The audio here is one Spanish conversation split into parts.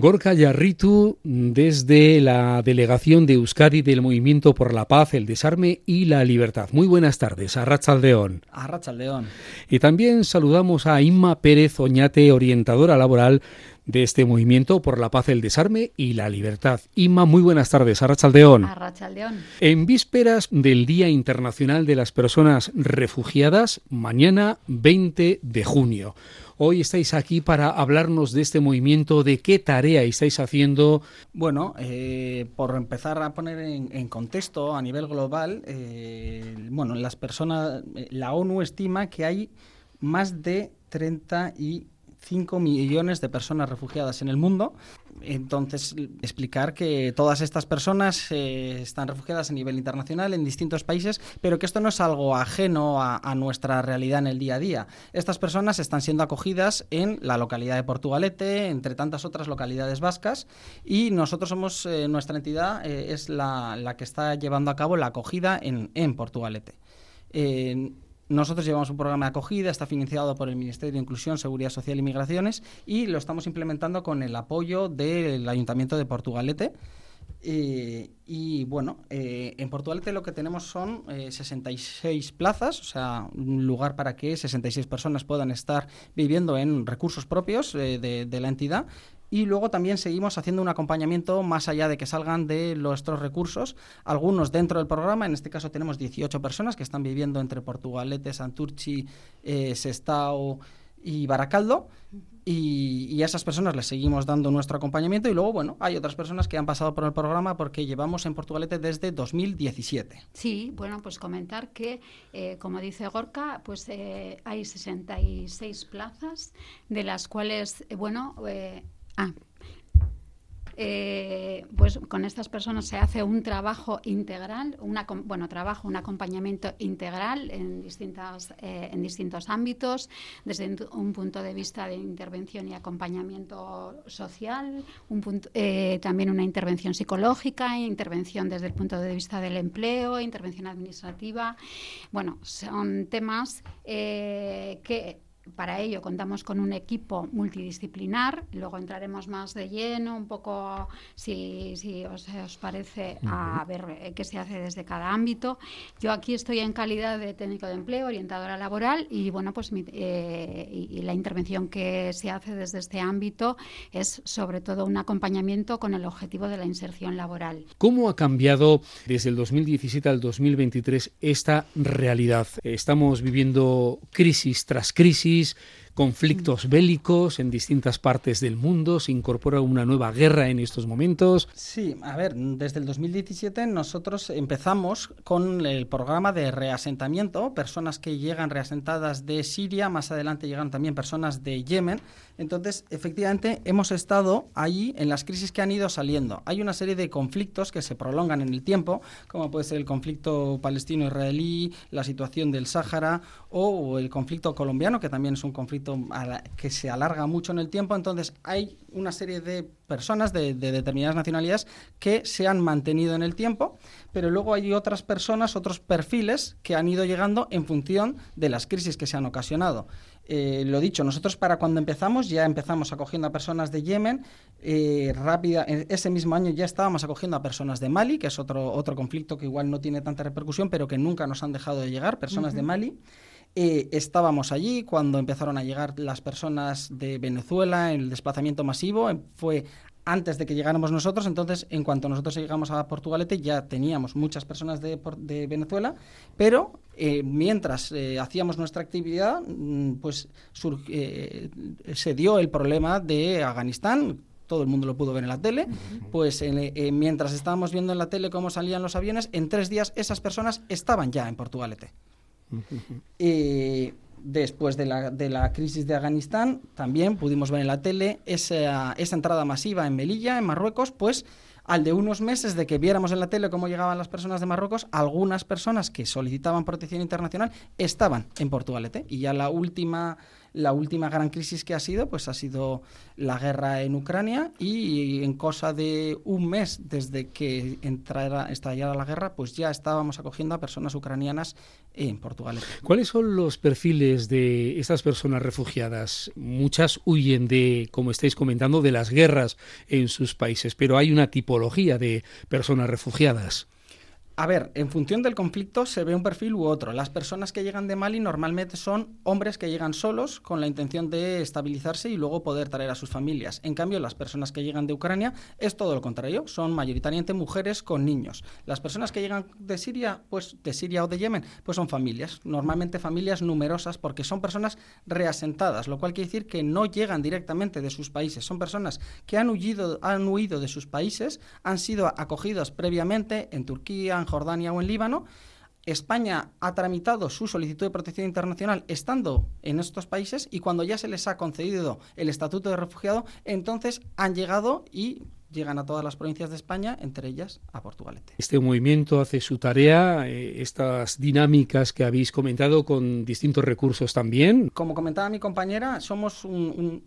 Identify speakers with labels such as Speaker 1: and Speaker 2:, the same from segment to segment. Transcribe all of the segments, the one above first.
Speaker 1: Gorka Yarritu, desde la delegación de Euskadi del Movimiento por la Paz, el Desarme y la Libertad. Muy buenas tardes, a Rachaldeón.
Speaker 2: A Rachaldeón.
Speaker 1: Y también saludamos a Inma Pérez Oñate, orientadora laboral de este movimiento por la paz, el desarme y la libertad. Inma, muy buenas tardes. Arrachaldeón.
Speaker 3: Arrachaldeón.
Speaker 1: En vísperas del Día Internacional de las Personas Refugiadas, mañana 20 de junio. Hoy estáis aquí para hablarnos de este movimiento, de qué tarea estáis haciendo.
Speaker 2: Bueno, eh, por empezar a poner en, contexto a nivel global, eh, bueno, las personas, eh, la ONU estima que hay más de 30 y 5 millones de personas refugiadas en el mundo. Entonces, explicar que todas estas personas eh, están refugiadas a nivel internacional en distintos países, pero que esto no es algo ajeno a, nuestra realidad en el día a día. Estas personas están siendo acogidas en la localidad de Portugalete, entre tantas otras localidades vascas, y nosotros somos, eh, nuestra entidad eh, es la, que está llevando a cabo la acogida en, en Portugalete. Nosotros llevamos un programa de acogida, está financiado por el Ministerio de Inclusión, Seguridad Social y Migraciones y lo estamos implementando con el apoyo del Ayuntamiento de Portugalete. Eh, y bueno, eh, en Portugalete lo que tenemos son 66 eh, plazas, o sea, un lugar para que 66 personas puedan estar viviendo en recursos propios de, la entidad y luego también seguimos haciendo un acompañamiento más allá de que salgan de nuestros recursos, algunos dentro del programa, en este caso tenemos 18 personas que están viviendo entre Portugalete, Santurchi, eh, Sestao y Baracaldo, y, a esas personas les seguimos dando nuestro acompañamiento. Y luego, bueno, hay otras personas que han pasado por el programa porque llevamos en Portugalete desde 2017.
Speaker 3: Sí, bueno, pues comentar que, eh, como dice Gorka, pues eh, hay 66 plazas, de las cuales, eh, bueno, Ah. Eh, pues con estas personas se hace un trabajo integral, una, bueno, trabajo, un acompañamiento integral en, distintas, eh, en distintos ámbitos, desde un punto de vista de intervención y acompañamiento social, un eh, también una intervención psicológica, intervención desde el punto de vista del empleo, intervención administrativa. Bueno, son temas que para ello contamos con un equipo multidisciplinar, luego entraremos más de lleno, un poco, si, os, parece, a ver eh, qué se hace desde cada ámbito. Yo aquí estoy en calidad de técnico de empleo, orientadora laboral, y bueno, pues eh, y, la intervención que se hace desde este ámbito es sobre todo un acompañamiento con el objetivo de la inserción laboral.
Speaker 1: ¿Cómo ha cambiado desde el 2017 al 2023 esta realidad? Estamos viviendo crisis tras crisis these conflictos bélicos en distintas partes del mundo, se incorpora una nueva guerra en estos momentos.
Speaker 2: Sí, a ver, desde el 2017 nosotros empezamos con el programa de reasentamiento, personas que llegan reasentadas de Siria, más adelante llegan también personas de Yemen. Entonces, efectivamente, hemos estado ahí en las crisis que han ido saliendo. Hay una serie de conflictos que se prolongan en el tiempo, como puede ser el conflicto palestino-israelí, la situación del Sáhara o el conflicto colombiano, que también es un conflicto que se alarga mucho en el tiempo. Entonces, hay una serie de personas de, determinadas nacionalidades que se han mantenido en el tiempo, pero luego hay otras personas, otros perfiles que han ido llegando en función de las crisis que se han ocasionado. Eh, lo dicho, nosotros para cuando empezamos ya empezamos acogiendo a personas de Yemen, eh, rápida, ese mismo año ya estábamos acogiendo a personas de Mali, que es otro, otro conflicto que igual no tiene tanta repercusión, pero que nunca nos han dejado de llegar, personas de Mali. Eh, estábamos allí cuando empezaron a llegar las personas de Venezuela, en el desplazamiento masivo, fue antes de que llegáramos nosotros, entonces en cuanto nosotros llegamos a Portugalete ya teníamos muchas personas de, de Venezuela, pero eh, mientras eh, hacíamos nuestra actividad, mm, pues eh, se dio el problema de Afganistán, todo el mundo lo pudo ver en la tele, pues mientras estábamos viendo en la tele cómo salían los aviones, en tres días esas personas estaban ya en Portugalete. Después de la, de la, crisis de Afganistán, también pudimos ver en la tele esa, esa entrada masiva en Melilla, en Marruecos, pues al de unos meses de que viéramos en la tele cómo llegaban las personas de Marruecos, algunas personas que solicitaban protección internacional estaban en Portugalete. Y ya la última La última gran crisis que ha sido, pues ha sido la guerra en Ucrania y en cosa de un mes desde que entrara, estallara la guerra, pues ya estábamos acogiendo a personas ucranianas en Portugal.
Speaker 1: ¿Cuáles son los perfiles de estas personas refugiadas? Muchas huyen de, como estáis comentando, de las guerras en sus países, pero hay una tipología de personas refugiadas.
Speaker 2: A ver, en función del conflicto se ve un perfil u otro. Las personas que llegan de Mali normalmente son hombres que llegan solos con la intención de estabilizarse y luego poder traer a sus familias. En cambio, las personas que llegan de Ucrania es todo lo contrario, son mayoritariamente mujeres con niños. Las personas que llegan de Siria, pues de Siria o de Yemen, pues son familias, normalmente familias numerosas porque son personas reasentadas, lo cual quiere decir que no llegan directamente de sus países, son personas que han huido, han huido de sus países, han sido acogidas previamente en Turquía, Jordania o en Líbano. España ha tramitado su solicitud de protección internacional estando en estos países y cuando ya se les ha concedido el estatuto de refugiado, entonces han llegado y llegan a todas las provincias de España, entre ellas a Portugalete.
Speaker 1: Este movimiento hace su tarea, eh, estas dinámicas que habéis comentado con distintos recursos también.
Speaker 2: Como comentaba mi compañera, somos un un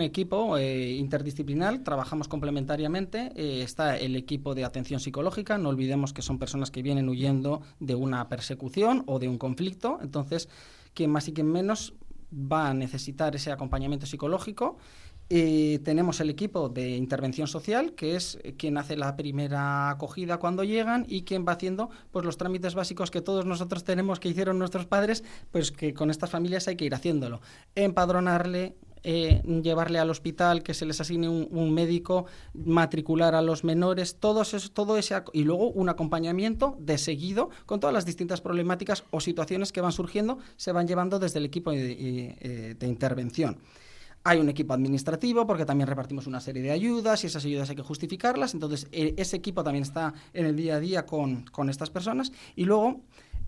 Speaker 2: equipo eh, interdisciplinar, trabajamos complementariamente. Eh, está el equipo de atención psicológica, no olvidemos que son personas que vienen huyendo de una persecución o de un conflicto, entonces, quien más y quien menos va a necesitar ese acompañamiento psicológico. Eh, tenemos el equipo de intervención social, que es quien hace la primera acogida cuando llegan y quien va haciendo pues los trámites básicos que todos nosotros tenemos que hicieron nuestros padres, pues que con estas familias hay que ir haciéndolo. Empadronarle, eh, llevarle al hospital, que se les asigne un, médico, matricular a los menores, todo eso, todo ese y luego un acompañamiento de seguido con todas las distintas problemáticas o situaciones que van surgiendo, se van llevando desde el equipo de, eh, intervención. Hay un equipo administrativo porque también repartimos una serie de ayudas y esas ayudas hay que justificarlas. Entonces, ese equipo también está en el día a día con, con estas personas. Y luego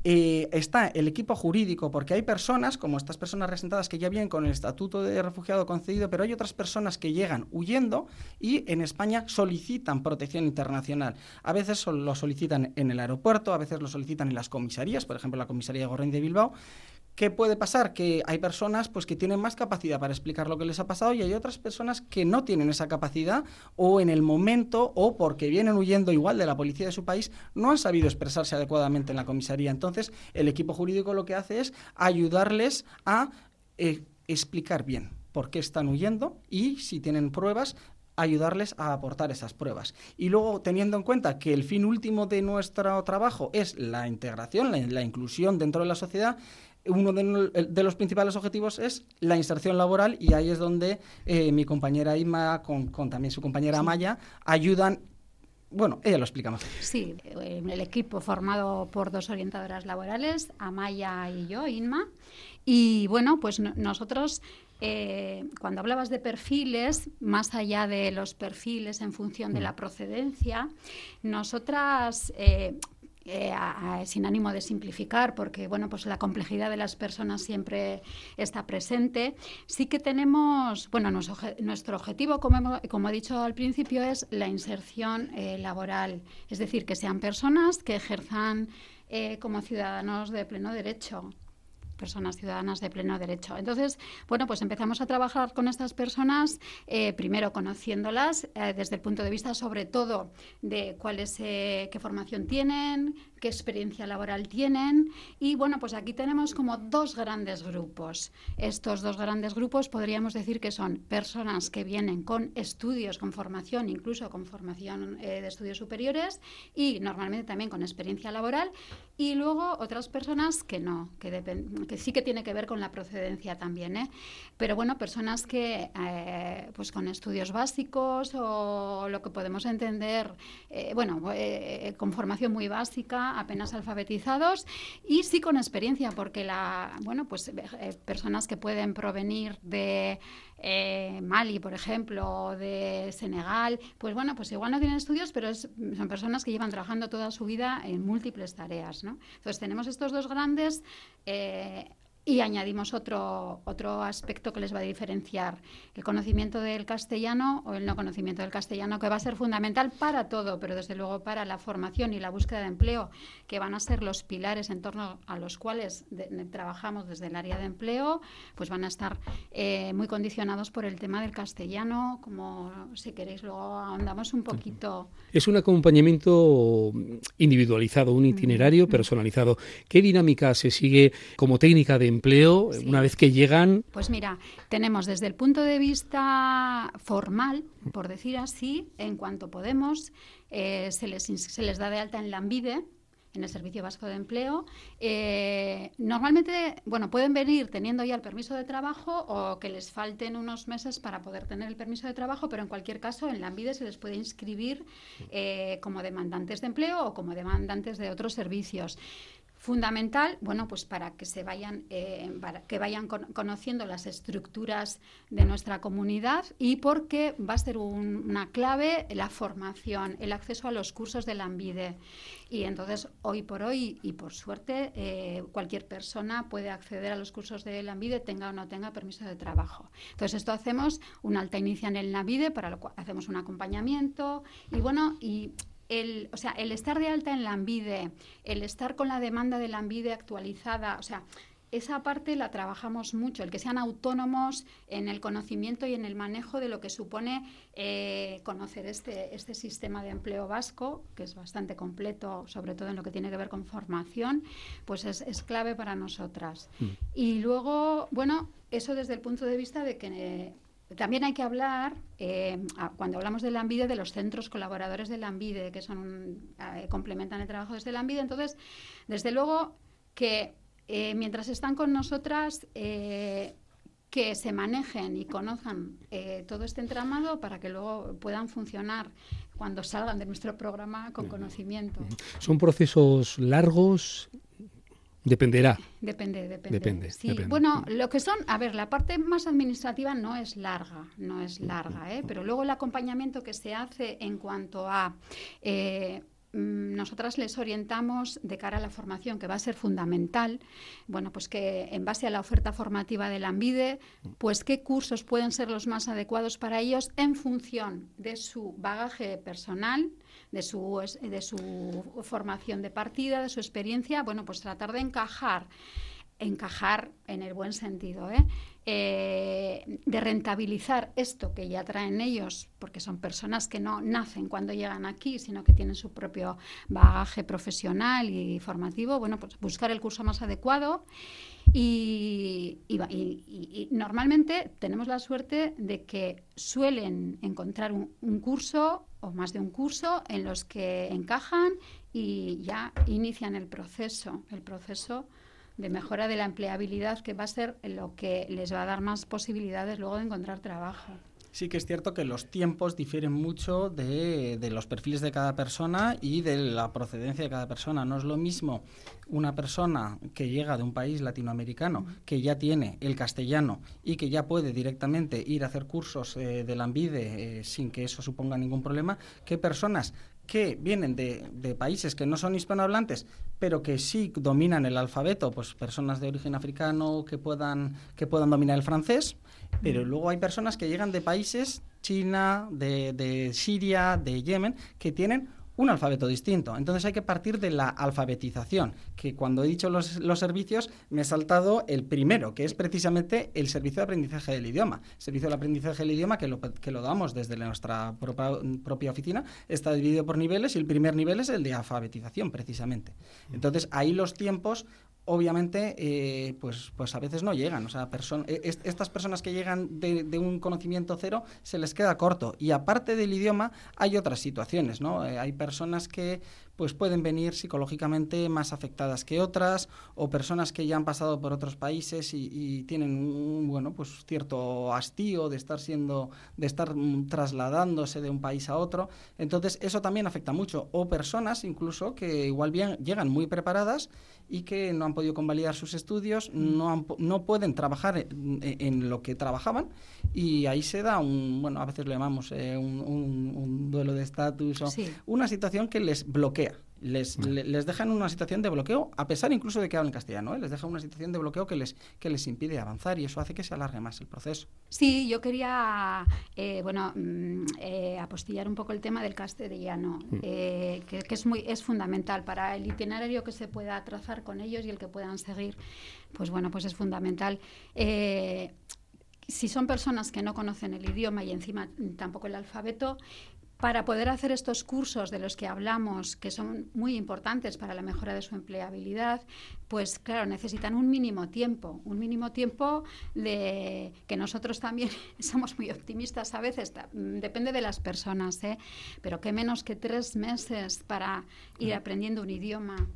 Speaker 2: eh, está el equipo jurídico, porque hay personas, como estas personas resentadas, que ya vienen con el estatuto de refugiado concedido, pero hay otras personas que llegan huyendo y en España solicitan protección internacional. A veces lo solicitan en el aeropuerto, a veces lo solicitan en las comisarías, por ejemplo, la comisaría de de Bilbao, ¿Qué puede pasar? Que hay personas pues, que tienen más capacidad para explicar lo que les ha pasado y hay otras personas que no tienen esa capacidad o en el momento o porque vienen huyendo igual de la policía de su país no han sabido expresarse adecuadamente en la comisaría. Entonces, el equipo jurídico lo que hace es ayudarles a eh, explicar bien por qué están huyendo y si tienen pruebas, ayudarles a aportar esas pruebas. Y luego, teniendo en cuenta que el fin último de nuestro trabajo es la integración, la inclusión dentro de la sociedad, uno de, los principales objetivos es la inserción laboral y ahí es donde eh, mi compañera Ima, con, también su compañera Maya, ayudan bueno, ella lo explica más.
Speaker 3: Sí, eh, el equipo formado por dos orientadoras laborales, Amaya y yo, Inma. Y bueno, pues nosotros, eh, cuando hablabas de perfiles, más allá de los perfiles en función de mm. la procedencia, nosotras eh, sin ánimo de simplificar, porque bueno, pues la complejidad de las personas siempre está presente. Sí que tenemos, bueno, nuestro, objetivo, como, como, he dicho al principio, es la inserción eh, laboral, es decir, que sean personas que ejerzan eh, como ciudadanos de pleno derecho personas ciudadanas de pleno derecho. Entonces, bueno, pues empezamos a trabajar con estas personas, primero conociéndolas desde el punto de vista sobre todo de cuáles, qué formación tienen, qué experiencia laboral tienen. Y bueno, pues aquí tenemos como dos grandes grupos. Estos dos grandes grupos podríamos decir que son personas que vienen con estudios, con formación, incluso con formación eh, de estudios superiores y normalmente también con experiencia laboral. Y luego otras personas que no, que, que sí que tiene que ver con la procedencia también. ¿eh? Pero bueno, personas que eh, pues con estudios básicos o lo que podemos entender, bueno, con formación muy básica apenas alfabetizados y sí con experiencia, porque la, bueno, pues eh, personas que pueden provenir de eh, Mali, por ejemplo, o de Senegal, pues bueno, pues igual no tienen estudios, pero son personas que llevan trabajando toda su vida en múltiples tareas, ¿no? Entonces tenemos estos dos grandes eh, Y añadimos otro, otro aspecto que les va a diferenciar, el conocimiento del castellano o el no conocimiento del castellano, que va a ser fundamental para todo, pero desde luego para la formación y la búsqueda de empleo, que van a ser los pilares en torno a los cuales trabajamos desde el área de empleo, pues van a estar eh, muy condicionados por el tema del castellano, como si queréis luego ahondamos un poquito.
Speaker 1: Es un acompañamiento individualizado, un itinerario mm. personalizado. ¿Qué dinámica se sigue como técnica de empleo una vez que llegan?
Speaker 3: Pues mira, tenemos desde el punto de vista formal, por decir así, en cuanto podemos, eh, se, les, se les da de alta en la ANVIDE, en el Servicio Vasco de Empleo. Eh, normalmente, bueno, pueden venir teniendo ya el permiso de trabajo o que les falten unos meses para poder tener el permiso de trabajo, pero en cualquier caso en la ANVIDE se les puede inscribir eh, como demandantes de empleo o como demandantes de otros servicios. Fundamental, bueno, pues para que se vayan, eh, para que vayan conociendo las estructuras de nuestra comunidad y porque va a ser una clave la formación, el acceso a los cursos de la ANVIDE. Y entonces, hoy por hoy y por suerte, eh, cualquier persona puede acceder a los cursos de la ANVIDE, tenga o no tenga permiso de trabajo. Entonces, esto hacemos una alta inicial en la ANVIDE, para lo cual hacemos un acompañamiento y bueno, y el, o sea, el estar de alta en la ANVIDE, el estar con la demanda de la ANVIDE actualizada, o sea, esa parte la trabajamos mucho, el que sean autónomos en el conocimiento y en el manejo de lo que supone eh, conocer este, este sistema de empleo vasco, que es bastante completo, sobre todo en lo que tiene que ver con formación, pues es, clave para nosotras. Mm. Y luego, bueno, eso desde el punto de vista de que... También hay que hablar, eh, cuando hablamos del AMBIDE, de los centros colaboradores del AMBIDE, que son eh, complementan el trabajo desde el AMBIDE. Entonces, desde luego que eh, mientras están con nosotras, que se manejen y conozcan todo este entramado para que luego puedan funcionar cuando salgan de nuestro programa con conocimiento.
Speaker 1: ¿Son procesos largos? Dependerá.
Speaker 3: Depende, depende. sí. Bueno, lo que son, a ver, la parte más administrativa no es larga, no es larga, ¿eh? pero luego el acompañamiento que se hace en cuanto a eh, mm, nosotras les orientamos de cara a la formación, que va a ser fundamental, bueno, pues que en base a la oferta formativa del AMBIDE, pues qué cursos pueden ser los más adecuados para ellos en función de su bagaje personal, de su, de su formación de partida, de su experiencia, bueno, pues tratar de encajar encajar en el buen sentido, ¿eh? Eh, de rentabilizar esto que ya traen ellos, porque son personas que no nacen cuando llegan aquí, sino que tienen su propio bagaje profesional y formativo, bueno, pues buscar el curso más adecuado y, normalmente tenemos la suerte de que suelen encontrar un, curso o más de un curso en los que encajan y ya inician el proceso, el proceso de mejora de la empleabilidad, que va a ser lo que les va a dar más posibilidades luego de encontrar trabajo.
Speaker 2: Sí que es cierto que los tiempos difieren mucho de, los perfiles de cada persona y de la procedencia de cada persona. No es lo mismo una persona que llega de un país latinoamericano, que ya tiene el castellano y que ya puede directamente ir a hacer cursos eh, de la ANVIDE eh, sin que eso suponga ningún problema, que personas que vienen de, de, países que no son hispanohablantes, pero que sí dominan el alfabeto, pues personas de origen africano que puedan, que puedan dominar el francés, pero luego hay personas que llegan de países, China, de, de Siria, de Yemen, que tienen un alfabeto distinto. Entonces hay que partir de la alfabetización, que cuando he dicho los, los, servicios me he saltado el primero, que es precisamente el servicio de aprendizaje del idioma. El servicio de aprendizaje del idioma que lo, que lo damos desde nuestra propia, oficina está dividido por niveles y el primer nivel es el de alfabetización, precisamente. Entonces ahí los tiempos obviamente, eh, pues, pues a veces no llegan. O sea, e, estas personas que llegan de, un conocimiento cero se les queda corto. Y aparte del idioma, hay otras situaciones, ¿no? Eh, hay personas que pues pueden venir psicológicamente más afectadas que otras o personas que ya han pasado por otros países y, tienen un bueno pues cierto hastío de estar siendo de estar trasladándose de un país a otro. Entonces eso también afecta mucho. O personas incluso que igual bien llegan muy preparadas y que no han podido convalidar sus estudios no no pueden trabajar en, lo que trabajaban y ahí se da un bueno a veces le llamamos eh, un, duelo de estatus o una situación que les bloquea les, les deja en una situación de bloqueo, a pesar incluso de que hablen castellano, ¿eh? les deja una situación de bloqueo que les, que les impide avanzar y eso hace que se alargue más el proceso.
Speaker 3: Sí, yo quería, eh, bueno, mm, eh, apostillar un poco el tema del castellano, mm. que, que, es, muy, es fundamental para el itinerario que se pueda trazar con ellos y el que puedan seguir, pues bueno, pues es fundamental si son personas que no conocen el idioma y encima tampoco el alfabeto, para poder hacer estos cursos de los que hablamos, que son muy importantes para la mejora de su empleabilidad, pues claro, necesitan un mínimo tiempo, un mínimo tiempo de que nosotros también somos muy optimistas a veces, depende de las personas, ¿eh? pero que menos que tres meses para ir aprendiendo un idioma.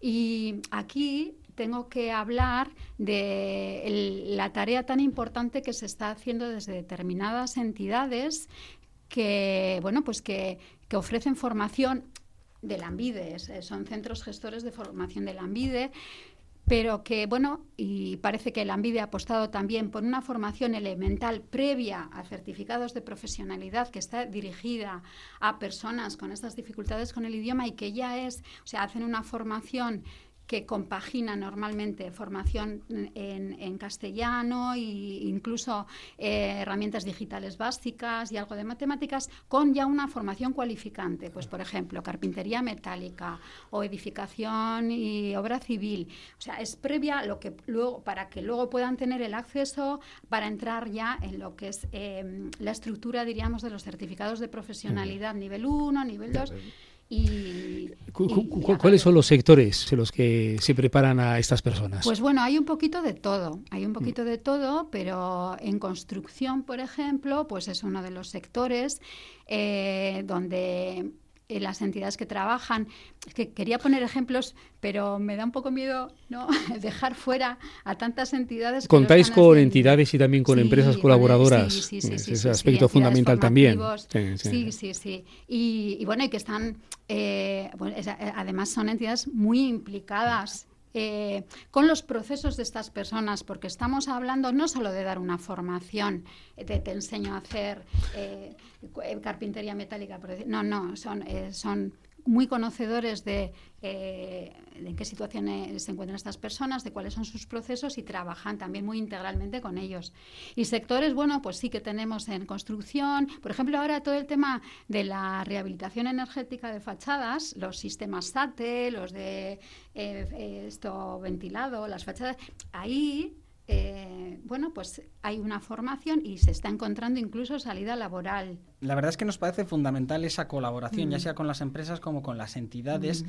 Speaker 3: Y aquí tengo que hablar de la tarea tan importante que se está haciendo desde determinadas entidades que, bueno, pues que, ofrecen formación de la ANVIDE, son centros gestores de formación de la pero que, bueno, y parece que la ha apostado también por una formación elemental previa a certificados de profesionalidad que está dirigida a personas con estas dificultades con el idioma y que ya es, o sea, hacen una formación que compagina normalmente formación en, castellano e incluso eh, herramientas digitales básicas y algo de matemáticas con ya una formación cualificante, pues por ejemplo, carpintería metálica o edificación y obra civil. O sea, es previa lo que luego para que luego puedan tener el acceso para entrar ya en lo que es em, la estructura, diríamos, de los certificados de profesionalidad nivel 1, nivel 2
Speaker 1: y, ¿Cuáles son los sectores en los que se preparan a estas personas?
Speaker 3: Pues bueno, hay un poquito de todo, hay un poquito de todo, pero en construcción, por ejemplo, pues es uno de los sectores eh, donde las entidades que trabajan. que quería poner ejemplos, pero me da un poco miedo ¿no? dejar fuera a tantas entidades.
Speaker 1: Contáis con entidades y también con empresas colaboradoras. Sí, sí, sí, Ese aspecto fundamental también.
Speaker 3: Sí, sí, sí. Y, bueno, y que están, eh, además son entidades muy implicadas eh, con los procesos de estas personas, porque estamos hablando no solo de dar una formación, de te enseño a hacer eh, carpintería metálica, no, no, son, son muy conocedores de, eh, en qué situación se encuentran estas personas, de cuáles son sus procesos y trabajan también muy integralmente con ellos. Y sectores, bueno, pues sí que tenemos en construcción, por ejemplo, ahora todo el tema de la rehabilitación energética de fachadas, los sistemas SATE, los de eh, esto ventilado, las fachadas, ahí eh, bueno, pues hay una formación y se está encontrando incluso salida laboral.
Speaker 2: La verdad es que nos parece fundamental esa colaboración, ya mm. sea con las empresas como con las entidades. Mm.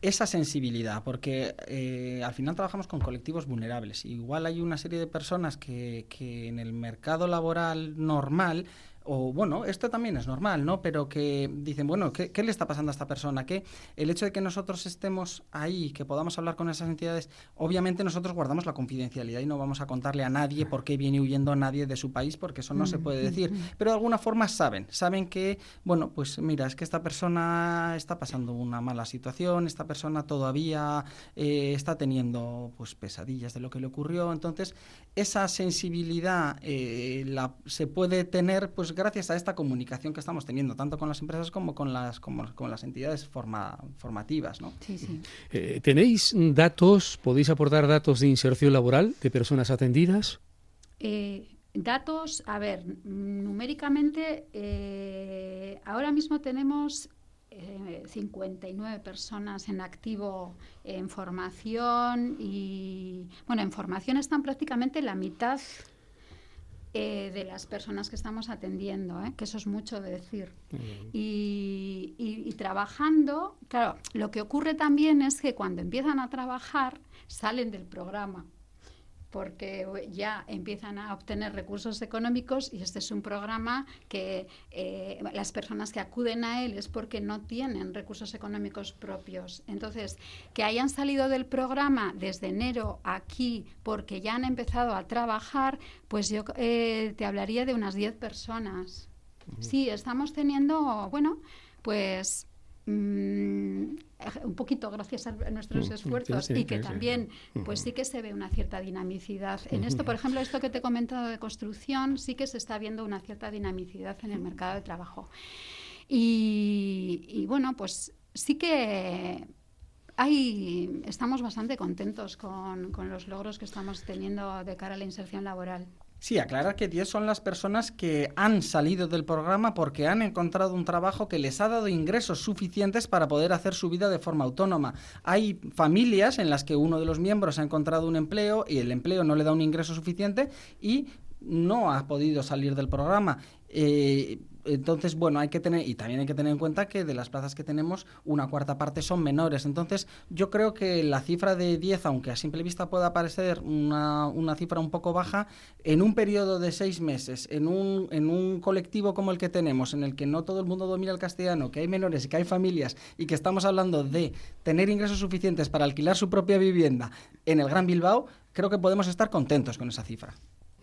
Speaker 2: Esa sensibilidad, porque eh, al final trabajamos con colectivos vulnerables. Igual hay una serie de personas que, que en el mercado laboral normal o bueno, esto también es normal, ¿no? Pero que dicen, bueno, ¿qué, le está pasando a esta persona? Que el hecho de que nosotros estemos ahí, que podamos hablar con esas entidades, obviamente nosotros guardamos la confidencialidad y no vamos a contarle a nadie por qué viene huyendo nadie de su país, porque eso no se puede decir. Pero de alguna forma saben, saben que, bueno, pues mira, es que esta persona está pasando una mala situación, esta persona todavía eh, está teniendo pues pesadillas de lo que le ocurrió. Entonces, esa sensibilidad eh, la, se puede tener pues gracias a esta comunicación que estamos teniendo, tanto con las empresas como con las, como, con las entidades forma, formativas. ¿no?
Speaker 3: Sí, sí.
Speaker 1: Eh, ¿Tenéis datos, podéis aportar datos de inserción laboral de personas atendidas?
Speaker 3: Eh, datos, a ver, numéricamente, eh, ahora mismo tenemos 59 personas en activo en formación y, bueno, en formación están prácticamente la mitad eh, de las personas que estamos atendiendo, ¿eh? que eso es mucho de decir. y, trabajando, claro, lo que ocurre también es que cuando empiezan a trabajar salen del programa porque ya empiezan a obtener recursos económicos y este es un programa que eh, las personas que acuden a él es porque no tienen recursos económicos propios. Entonces, que hayan salido del programa desde enero aquí porque ya han empezado a trabajar, pues yo eh, te hablaría de unas 10 personas. Sí, estamos teniendo, bueno, pues Mm, un poquito gracias a nuestros mm, esfuerzos y que también pues sí que se ve una cierta dinamicidad en esto. Por ejemplo esto que te he comentado de construcción sí que se está viendo una cierta dinamicidad en el mercado de trabajo. Y, bueno pues sí que hay, estamos bastante contentos con, con los logros que estamos teniendo de cara a la inserción laboral.
Speaker 2: Sí, aclarar que 10 son las personas que han salido del programa porque han encontrado un trabajo que les ha dado ingresos suficientes para poder hacer su vida de forma autónoma. Hay familias en las que uno de los miembros ha encontrado un empleo y el empleo no le da un ingreso suficiente y no ha podido salir del programa. Eh, entonces, bueno, hay que tener, y también hay que tener en cuenta que de las plazas que tenemos, una cuarta parte son menores. Entonces, yo creo que la cifra de 10, aunque a simple vista pueda parecer una, una cifra un poco baja, en un periodo de seis meses, en un, en un colectivo como el que tenemos, en el que no todo el mundo domina el castellano, que hay menores y que hay familias, y que estamos hablando de tener ingresos suficientes para alquilar su propia vivienda en el Gran Bilbao, creo que podemos estar contentos con esa cifra.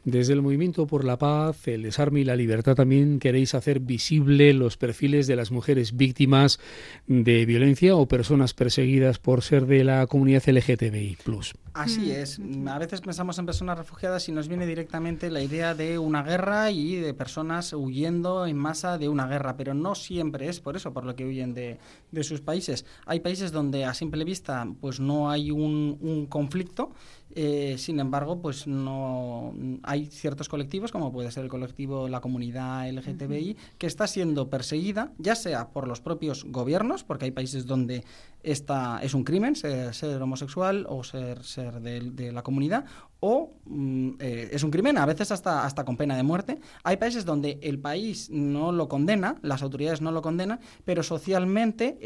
Speaker 1: Desde el Movimiento por la Paz, el Desarme y la Libertad también queréis hacer visible los perfiles de las mujeres víctimas de violencia o personas perseguidas por ser de la comunidad LGTBI+.
Speaker 2: Así es. A veces pensamos en personas refugiadas y nos viene directamente la idea de una guerra y de personas huyendo en masa de una guerra, pero no siempre es por eso por lo que huyen de, de sus países. Hay países donde a simple vista pues no hay un, un conflicto, eh, sin embargo, pues no hay ciertos colectivos, como puede ser el colectivo la comunidad LGTBI, que está siendo perseguida, ya sea por los propios gobiernos, porque hay países donde esta es un crimen ser, homosexual o ser, ser de, la comunidad, o mm, eh, es un crimen, a veces hasta, hasta con pena de muerte. Hay países donde el país no lo condena, las autoridades no lo condenan, pero socialmente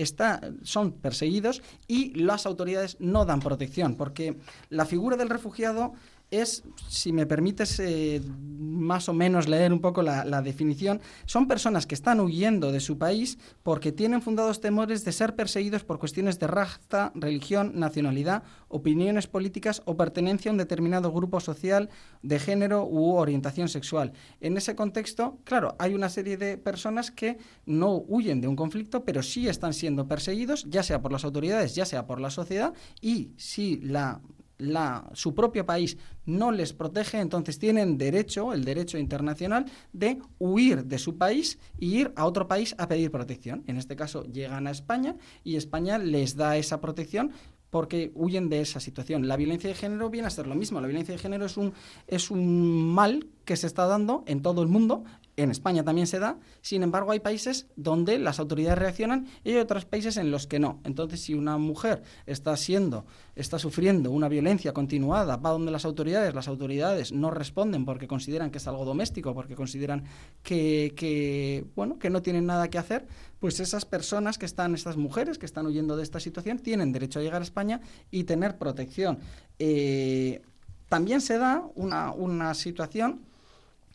Speaker 2: son perseguidos y las autoridades no dan protección, porque la figura del refugiado es, si me permites eh, más o menos leer un poco la, definición, son personas que están huyendo de su país porque tienen fundados temores de ser perseguidos por cuestiones de raza, religión, nacionalidad, opiniones políticas o pertenencia a un determinado grupo social de género u orientación sexual. En ese contexto, claro, hay una serie de personas que no huyen de un conflicto, pero sí están siendo perseguidos, ya sea por las autoridades, ya sea por la sociedad, y si la la, su propio país no les protege, entonces tienen derecho, el derecho internacional, de huir de su país y ir a otro país a pedir protección. En este caso llegan a España y España les da esa protección porque huyen de esa situación. La violencia de género viene a ser lo mismo. La violencia de género es un, es un mal que se está dando en todo el mundo en España también se da, sin embargo hay países donde las autoridades reaccionan y hay otros países en los que no. Entonces, si una mujer está siendo, está sufriendo una violencia continuada, va donde las autoridades, las autoridades no responden porque consideran que es algo doméstico, porque consideran que, bueno, que no tienen nada que hacer, pues esas personas que están, estas mujeres que están huyendo de esta situación, tienen derecho a llegar a España y tener protección. Eh, también se da una, una situación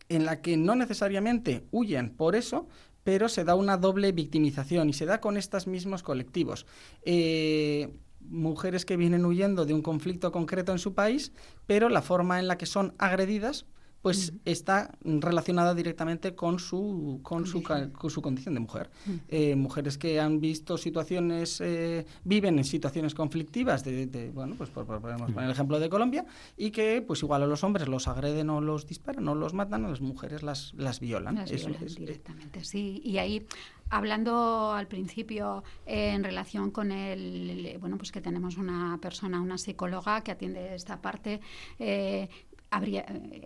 Speaker 2: en la que no necesariamente huyen por eso, pero se da una doble victimización y se da con estos mismos colectivos. Eh, mujeres que vienen huyendo de un conflicto concreto en su país, pero la forma en la que son agredidas pues está relacionada directamente con su, con su, con su condición de mujer. Eh, mujeres que han visto situaciones, eh, viven en situaciones conflictivas, de, bueno, pues por, podemos poner el ejemplo de Colombia, y que pues igual a los hombres los agreden o los disparan o los matan, a las mujeres las, las violan.
Speaker 3: Las violan directamente, sí. Y ahí hablando al principio eh, en relación con el, bueno, pues que tenemos una persona, una psicóloga que atiende esta parte, eh,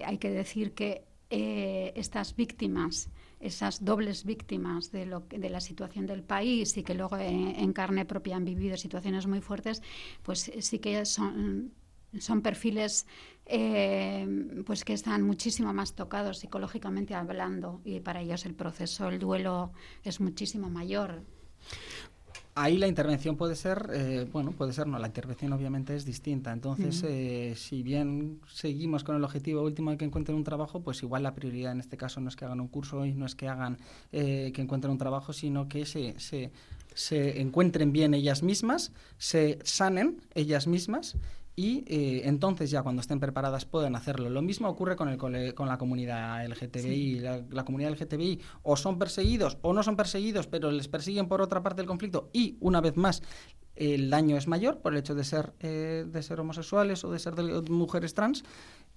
Speaker 3: hay que decir que eh, estas víctimas, esas dobles víctimas de, lo, de la situación del país y que luego en, carne propia han vivido situaciones muy fuertes, pues sí que son, son perfiles eh, pues que están muchísimo más tocados psicológicamente hablando y para ellos el proceso, el duelo es muchísimo mayor
Speaker 2: ahí la intervención puede ser, eh, bueno, puede ser no, la intervención obviamente es distinta. Entonces, eh, si bien seguimos con el objetivo último de que encuentren un trabajo, pues igual la prioridad en este caso no es que hagan un curso y no es que hagan, eh, que encuentren un trabajo, sino que se, se, se encuentren bien ellas mismas, se sanen ellas mismas y eh, entonces ya cuando estén preparadas pueden hacerlo. Lo mismo ocurre con, el, con la comunidad LGTBI. La, comunidad LGTBI o son perseguidos o no son perseguidos, pero les persiguen por otra parte del conflicto y, una vez más, el daño es mayor por el hecho de ser, eh, de ser homosexuales o de ser mujeres trans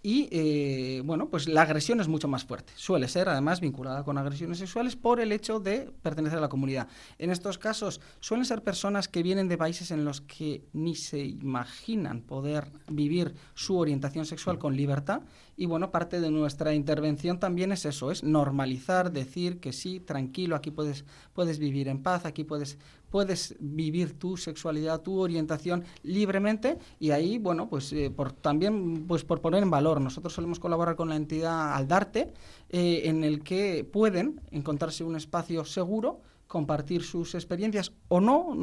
Speaker 2: y eh, bueno, pues la agresión es mucho más fuerte. Suele ser además vinculada con agresiones sexuales por el hecho de pertenecer a la comunidad. En estos casos suelen ser personas que vienen de países en los que ni se imaginan poder vivir su orientación sexual con libertad y bueno, parte de nuestra intervención también es eso, es normalizar, decir que sí, tranquilo, aquí puedes, puedes vivir en paz, aquí puedes, puedes vivir tu sexualidad, tu orientación libremente y ahí, bueno, pues eh, por, también pues por poner en valor, nosotros solemos colaborar con la entidad Aldarte, eh, en el que pueden encontrarse un espacio seguro compartir sus experiencias o no,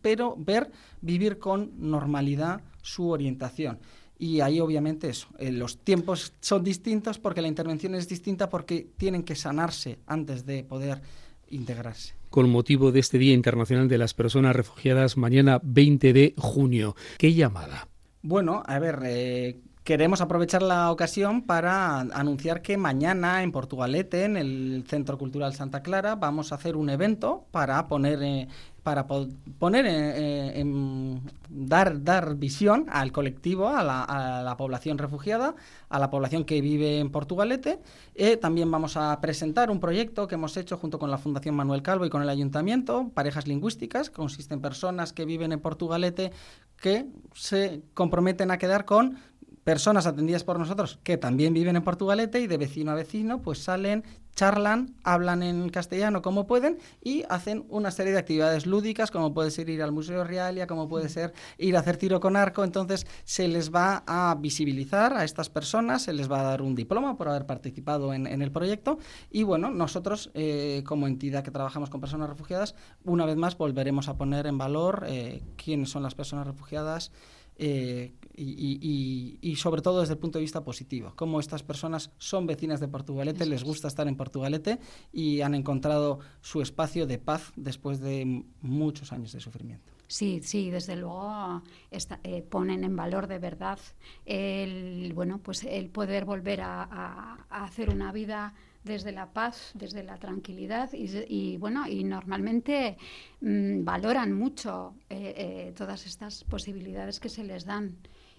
Speaker 2: pero ver, vivir con normalidad su orientación. Y ahí obviamente eso, eh, los tiempos son distintos porque la intervención es distinta porque tienen que sanarse antes de poder integrarse.
Speaker 1: Con motivo de este Día Internacional de las Personas Refugiadas, mañana 20 de junio, ¿qué llamada?
Speaker 2: Bueno, a ver, eh, queremos aprovechar la ocasión para anunciar que mañana en Portugalete, en el Centro Cultural Santa Clara, vamos a hacer un evento para poner eh, para poner en, dar, dar visión al colectivo, a la, población refugiada, a la población que vive en Portugalete. Eh, también vamos a presentar un proyecto que hemos hecho junto con la Fundación Manuel Calvo y con el Ayuntamiento, Parejas Lingüísticas, que consiste en personas que viven en Portugalete que se comprometen a quedar con personas atendidas por nosotros que también viven en Portugalete y de vecino a vecino pues salen, charlan, hablan en castellano como pueden y hacen una serie de actividades lúdicas como puede ser ir al Museo Realia, como puede ser ir a hacer tiro con arco. Entonces se les va a visibilizar a estas personas, se les va a dar un diploma por haber participado en, el proyecto y bueno, nosotros eh, como entidad que trabajamos con personas refugiadas, una vez más volveremos a poner en valor eh, quiénes son las personas refugiadas. Eh, y, sobre todo desde el punto de vista positivo, cómo estas personas son vecinas de Portugalete, les gusta estar en Portugalete y han encontrado su espacio de paz después de muchos años de sufrimiento.
Speaker 3: Sí, sí, desde luego eh, ponen en valor de verdad el, bueno, pues el poder volver a hacer una vida desde la paz, desde la tranquilidad y, bueno, y normalmente mm, valoran mucho eh, eh, todas estas posibilidades que se les dan.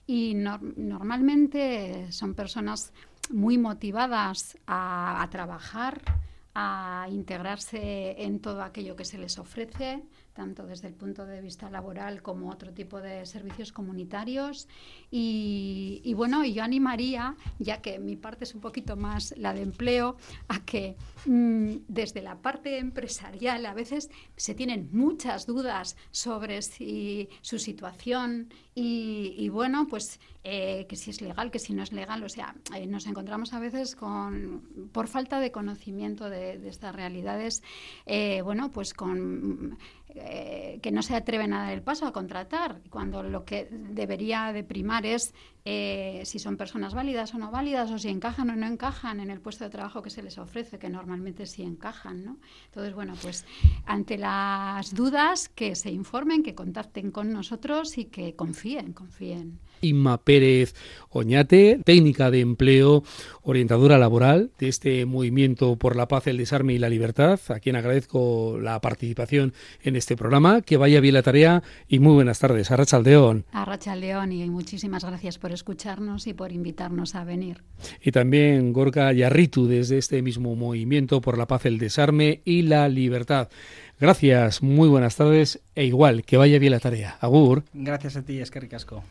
Speaker 3: Y normalmente son personas muy motivadas a trabajar, a integrarse en todo aquello que se les ofrece, tanto desde el punto de vista laboral como otro tipo de servicios comunitarios. Y, bueno, yo animaría, ya que mi parte es un poquito más la de empleo, a que mm, desde la parte empresarial a veces se tienen muchas dudas sobre si, su situación y, bueno, pues eh, que si es legal, que si no es legal. O sea, eh, nos encontramos a veces con, por falta de conocimiento de, estas realidades, eh, bueno, pues con eh, que no se atreven a dar el paso a contratar, cuando lo que debería de primar es eh, si son personas válidas o no válidas, o si encajan o no encajan en el puesto de trabajo que se les ofrece, que normalmente sí encajan. ¿no? Entonces, bueno, pues ante las dudas, que se informen, que contacten con nosotros y que confíen, confíen.
Speaker 1: Inma Pérez Oñate, técnica de empleo, orientadora laboral de este movimiento por la paz, el desarme y la libertad, a quien agradezco la participación en este programa. Que vaya bien la tarea y muy buenas tardes. Arracha Aldeón.
Speaker 3: Arracha León y muchísimas gracias por escucharnos y por invitarnos a venir.
Speaker 1: Y también Gorka Yarritu desde este mismo movimiento por la paz, el desarme y la libertad. Gracias, muy buenas tardes e igual, que vaya bien la tarea. Agur.
Speaker 2: Gracias a ti, es que ricasco.